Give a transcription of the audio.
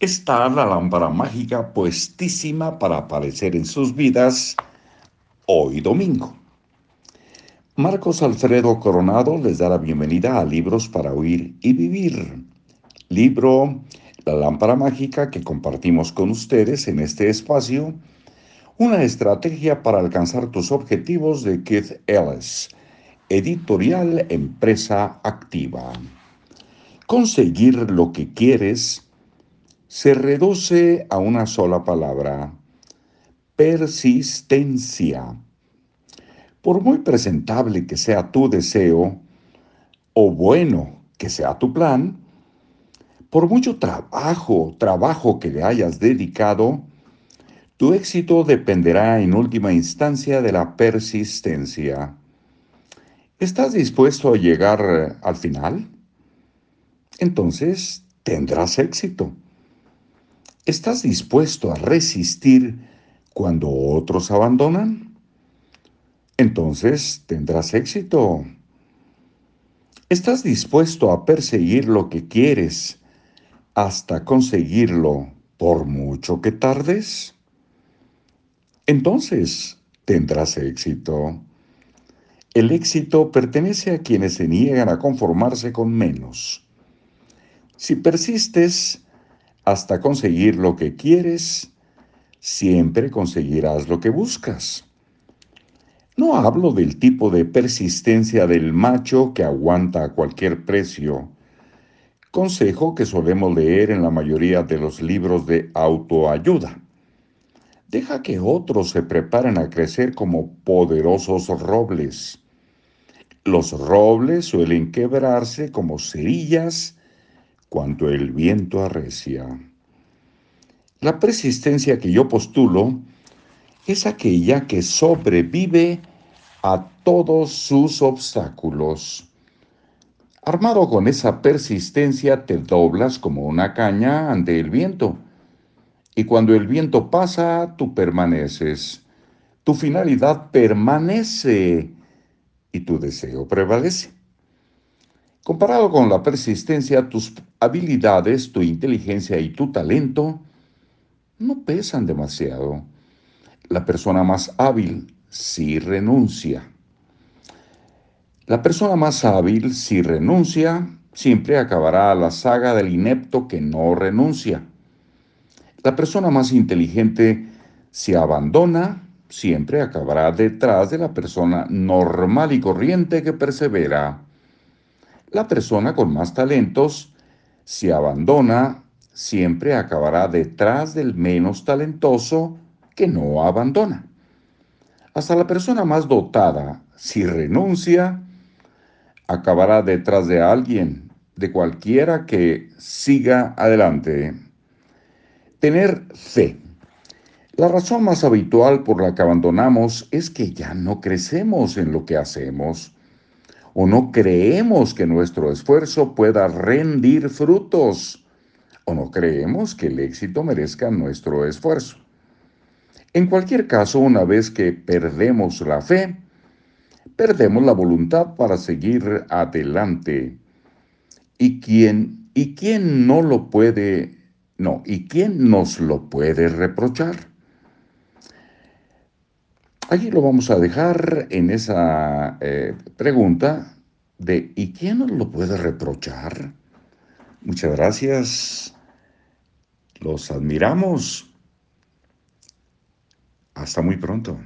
está la lámpara mágica puestísima para aparecer en sus vidas hoy domingo. Marcos Alfredo Coronado les da la bienvenida a Libros para Oír y Vivir. Libro La lámpara mágica que compartimos con ustedes en este espacio. Una estrategia para alcanzar tus objetivos de Keith Ellis. Editorial Empresa Activa. Conseguir lo que quieres se reduce a una sola palabra, persistencia. Por muy presentable que sea tu deseo, o bueno que sea tu plan, por mucho trabajo, trabajo que le hayas dedicado, tu éxito dependerá en última instancia de la persistencia. ¿Estás dispuesto a llegar al final? Entonces tendrás éxito. ¿Estás dispuesto a resistir cuando otros abandonan? Entonces tendrás éxito. ¿Estás dispuesto a perseguir lo que quieres hasta conseguirlo por mucho que tardes? Entonces tendrás éxito. El éxito pertenece a quienes se niegan a conformarse con menos. Si persistes, hasta conseguir lo que quieres, siempre conseguirás lo que buscas. No hablo del tipo de persistencia del macho que aguanta a cualquier precio, consejo que solemos leer en la mayoría de los libros de autoayuda. Deja que otros se preparen a crecer como poderosos robles. Los robles suelen quebrarse como cerillas cuanto el viento arrecia. La persistencia que yo postulo es aquella que sobrevive a todos sus obstáculos. Armado con esa persistencia te doblas como una caña ante el viento. Y cuando el viento pasa, tú permaneces. Tu finalidad permanece y tu deseo prevalece. Comparado con la persistencia, tus habilidades, tu inteligencia y tu talento no pesan demasiado. La persona más hábil sí renuncia. La persona más hábil si renuncia siempre acabará la saga del inepto que no renuncia. La persona más inteligente si abandona siempre acabará detrás de la persona normal y corriente que persevera. La persona con más talentos, si abandona, siempre acabará detrás del menos talentoso que no abandona. Hasta la persona más dotada, si renuncia, acabará detrás de alguien, de cualquiera que siga adelante. Tener fe. La razón más habitual por la que abandonamos es que ya no crecemos en lo que hacemos o no creemos que nuestro esfuerzo pueda rendir frutos, o no creemos que el éxito merezca nuestro esfuerzo. En cualquier caso, una vez que perdemos la fe, perdemos la voluntad para seguir adelante. ¿Y quién, y quién no lo puede, no, y quién nos lo puede reprochar? Allí lo vamos a dejar en esa eh, pregunta de ¿y quién nos lo puede reprochar? Muchas gracias. Los admiramos. Hasta muy pronto.